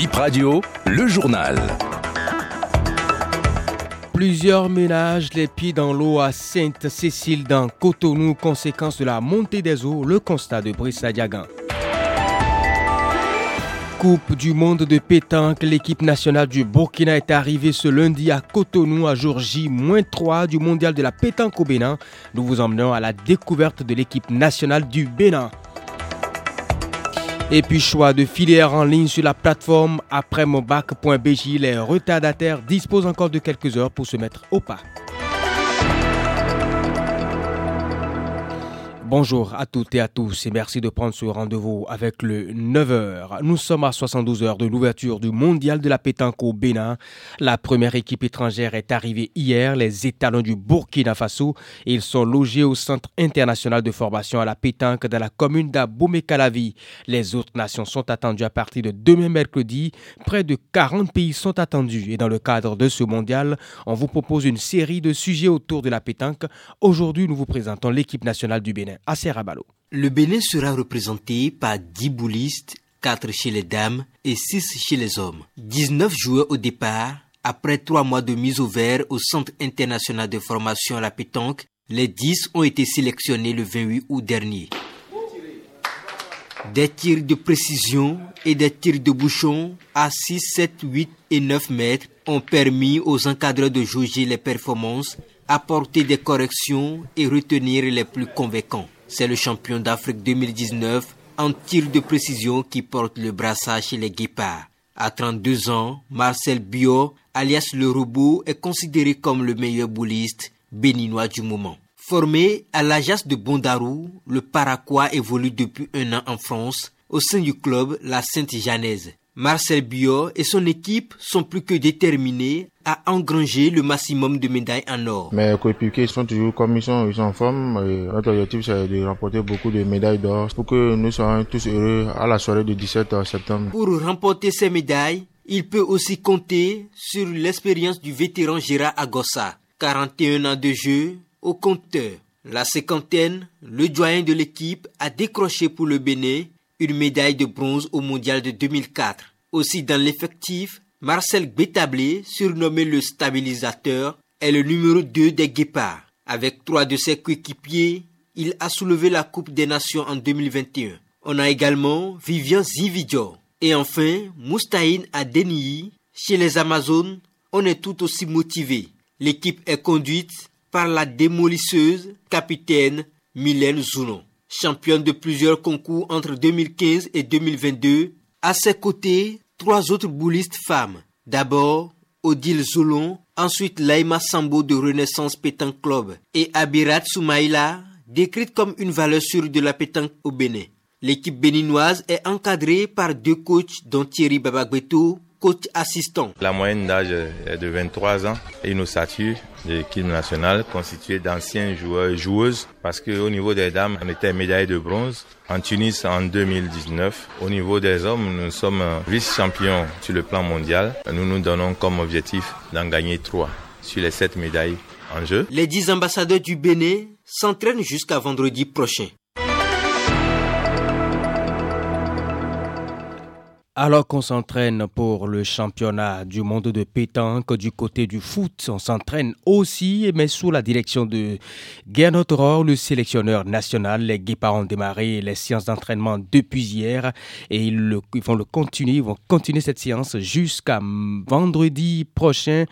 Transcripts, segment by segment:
Bip Radio, le journal. Plusieurs ménages les pieds dans l'eau à Sainte-Cécile dans Cotonou, conséquence de la montée des eaux, le constat de Brice Diagan. Coupe du monde de pétanque, l'équipe nationale du Burkina est arrivée ce lundi à Cotonou à jour J-3 du mondial de la pétanque au Bénin. Nous vous emmenons à la découverte de l'équipe nationale du Bénin. Et puis choix de filière en ligne sur la plateforme après bac.bj, les retardataires disposent encore de quelques heures pour se mettre au pas. Bonjour à toutes et à tous et merci de prendre ce rendez-vous avec le 9h. Nous sommes à 72 heures de l'ouverture du mondial de la pétanque au Bénin. La première équipe étrangère est arrivée hier, les étalons du Burkina Faso. Ils sont logés au Centre international de formation à la pétanque dans la commune d'Abomey-Calavi. Les autres nations sont attendues à partir de demain mercredi. Près de 40 pays sont attendus et dans le cadre de ce mondial, on vous propose une série de sujets autour de la pétanque. Aujourd'hui, nous vous présentons l'équipe nationale du Bénin. Le Bénin sera représenté par 10 boulistes, 4 chez les dames et 6 chez les hommes. 19 joueurs au départ. Après 3 mois de mise au vert au Centre international de formation à la pétanque, les 10 ont été sélectionnés le 28 août dernier. Des tirs de précision et des tirs de bouchon à 6, 7, 8 et 9 mètres ont permis aux encadreurs de juger les performances apporter des corrections et retenir les plus convaincants. C'est le champion d'Afrique 2019 en tir de précision qui porte le brassage chez les guépards. À 32 ans, Marcel Bio, alias le robot, est considéré comme le meilleur bouliste béninois du moment. Formé à l'Ajax de Bondarou, le Paraquois évolue depuis un an en France au sein du club La Sainte-Janaise. Marcel Bio et son équipe sont plus que déterminés à engranger le maximum de médailles en or. Mes coéquipiers sont toujours comme ils sont, ils sont en forme. Et notre objectif c'est de remporter beaucoup de médailles d'or pour que nous soyons tous heureux à la soirée du 17 septembre. Pour remporter ces médailles, il peut aussi compter sur l'expérience du vétéran Gérard Agossa, 41 ans de jeu au compteur. La cinquantaine, le doyen de l'équipe, a décroché pour le Bénin une médaille de bronze au mondial de 2004. Aussi dans l'effectif, Marcel Bétablé, surnommé le stabilisateur, est le numéro 2 des Guépards. Avec trois de ses coéquipiers, il a soulevé la Coupe des Nations en 2021. On a également Vivian Zividjo. Et enfin, Moustaïn Adeniyi. Chez les Amazones, on est tout aussi motivé. L'équipe est conduite par la démolisseuse capitaine Mylène Zounon. Championne de plusieurs concours entre 2015 et 2022, à ses côtés, trois autres boulistes femmes. D'abord, Odile Zolon, ensuite Laima Sambo de Renaissance Pétanque Club et Abirat Soumaïla, décrite comme une valeur sûre de la pétanque au Bénin. L'équipe béninoise est encadrée par deux coachs dont Thierry Babagbeto, coach assistant. La moyenne d'âge est de 23 ans et une ossature de l'équipe nationale constituée d'anciens joueurs et joueuses parce qu'au niveau des dames, on était médaille de bronze en Tunis en 2019. Au niveau des hommes, nous sommes vice-champions sur le plan mondial. Nous nous donnons comme objectif d'en gagner trois sur les sept médailles en jeu. Les dix ambassadeurs du Bénin s'entraînent jusqu'à vendredi prochain. Alors qu'on s'entraîne pour le championnat du monde de pétanque du côté du foot, on s'entraîne aussi, mais sous la direction de Gernot Rohr, le sélectionneur national. Les Guépards ont démarré les séances d'entraînement depuis hier et ils, vont le continuer, ils vont continuer cette séance jusqu'à vendredi prochain,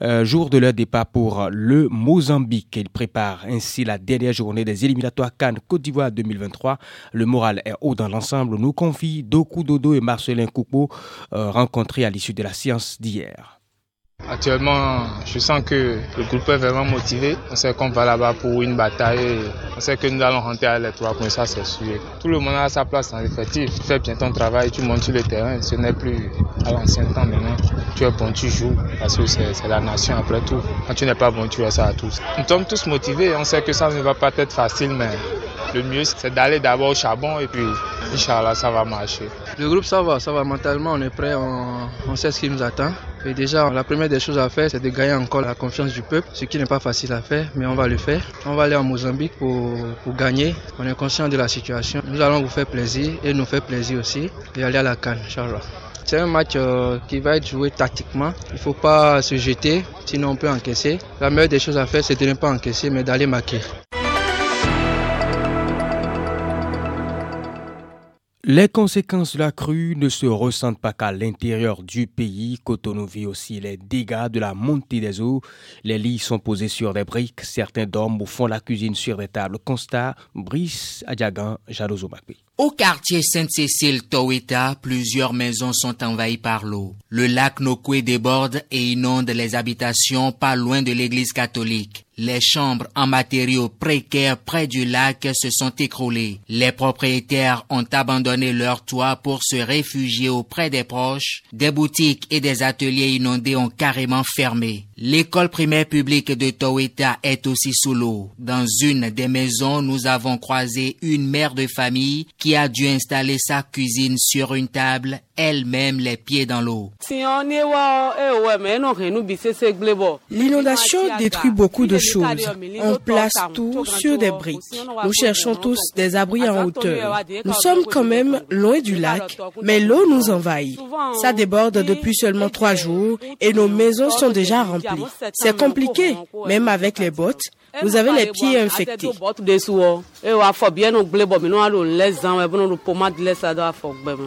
euh, jour de leur départ pour le Mozambique. Ils préparent ainsi la dernière journée des éliminatoires Cannes Côte d'Ivoire 2023. Le moral est haut dans l'ensemble, nous confie Doku Dodo et Marcelin Euh, rencontrés à l'issue de la séance d'hier. Actuellement, je sens que le groupe est vraiment motivé. On sait qu'on va là-bas pour une bataille. On sait que nous allons rentrer à les trois points, ça c'est sûr. Tout le monde a sa place en effectif. Tu fais bien ton travail, tu montes sur le terrain. Ce n'est plus à l'ancien temps maintenant. Tu es bon, tu joues. Parce que c'est la nation après tout. Quand tu n'es pas bon, tu es ça à tous. Nous sommes tous motivés. On sait que ça ne va pas être facile, mais le mieux c'est d'aller d'abord au charbon et puis Inch'Allah ça va marcher. Le groupe ça va, ça va mentalement, on est prêt, on, sait ce qui nous attend. Et déjà, la première des choses à faire, c'est de gagner encore la confiance du peuple, ce qui n'est pas facile à faire, mais on va le faire. On va aller en Mozambique pour, gagner. On est conscient de la situation. Nous allons vous faire plaisir et nous faire plaisir aussi et aller à la Cannes, Inch'Allah. C'est un match euh, qui va être joué tactiquement. Il ne faut pas se jeter, sinon on peut encaisser. La meilleure des choses à faire, c'est de ne pas encaisser, mais d'aller marquer. Les conséquences de la crue ne se ressentent pas qu'à l'intérieur du pays. Cotonou vit aussi les dégâts de la montée des eaux. Les lits sont posés sur des briques. Certains dorment de la cuisine sur des tables. Constat, Brice, Adjagan, Jadozo Au quartier Sainte-Cécile, Toweta, plusieurs maisons sont envahies par l'eau. Le lac Nokwe déborde et inonde les habitations pas loin de l'église catholique. Les chambres en matériaux précaires près du lac se sont écroulées. Les propriétaires ont abandonné leurs toits pour se réfugier auprès des proches. Des boutiques et des ateliers inondés ont carrément fermé. L'école primaire publique de Toweta est aussi sous l'eau. Dans une des maisons, nous avons croisé une mère de famille qui a dû installer sa cuisine sur une table, elle-même les pieds dans l'eau. L'inondation détruit beaucoup de choses. On place tout sur des briques. Nous cherchons tous des abris en hauteur. Nous sommes quand même loin du lac, mais l'eau nous envahit. Ça déborde depuis seulement trois jours et nos maisons sont déjà remplies. C'est compliqué, même avec les bottes. Vous avez les pieds infectés.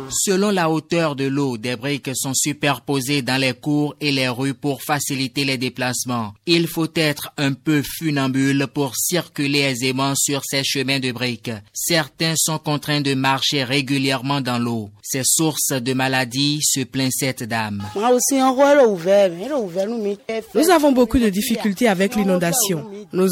Selon la hauteur de l'eau, des briques sont superposées dans les cours et les rues pour faciliter les déplacements. Il faut être un peu funambule pour circuler aisément sur ces chemins de briques. Certains sont contraints de marcher régulièrement dans l'eau. C'est source de maladies, se plaint cette dame. Nous avons beaucoup de difficultés avec l'inondation.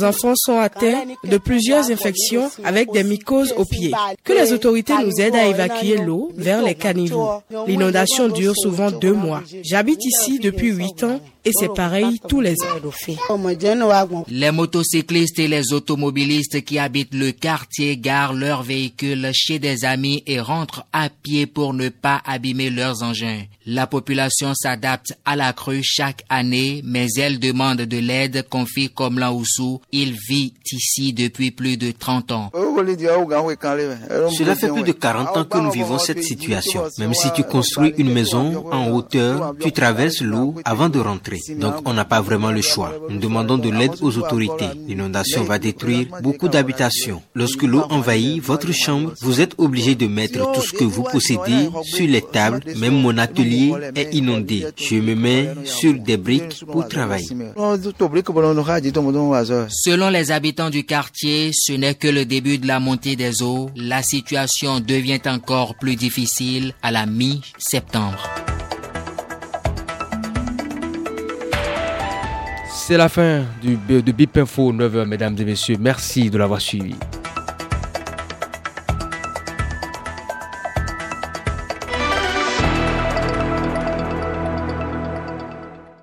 Enfants sont atteints de plusieurs infections avec des mycoses aux pieds. Que les autorités nous aident à évacuer l'eau vers les caniveaux. L'inondation dure souvent deux mois. J'habite ici depuis huit ans et c'est pareil tous les ans. Les motocyclistes et les automobilistes qui habitent le quartier garent leurs véhicules chez des amis et rentrent à pied pour ne pas abîmer leurs engins. La population s'adapte à la crue chaque année, mais elle demande de l'aide, confie comme Oussou. Il vit ici depuis plus de 30 ans. Cela fait plus de 40 ans que nous vivons cette situation. Même si tu construis une maison en hauteur, tu traverses l'eau avant de rentrer. Donc on n'a pas vraiment le choix. Nous demandons de l'aide aux autorités. L'inondation va détruire beaucoup d'habitations. Lorsque l'eau envahit votre chambre, vous êtes obligé de mettre tout ce que vous possédez sur les tables. Même mon atelier est inondé. Je me mets sur des briques pour travailler. Selon les habitants du quartier, ce n'est que le début de la montée des eaux. La situation devient encore plus difficile à la mi-septembre. C'est la fin du, de BIP Info 9h, mesdames et messieurs. Merci de l'avoir suivi.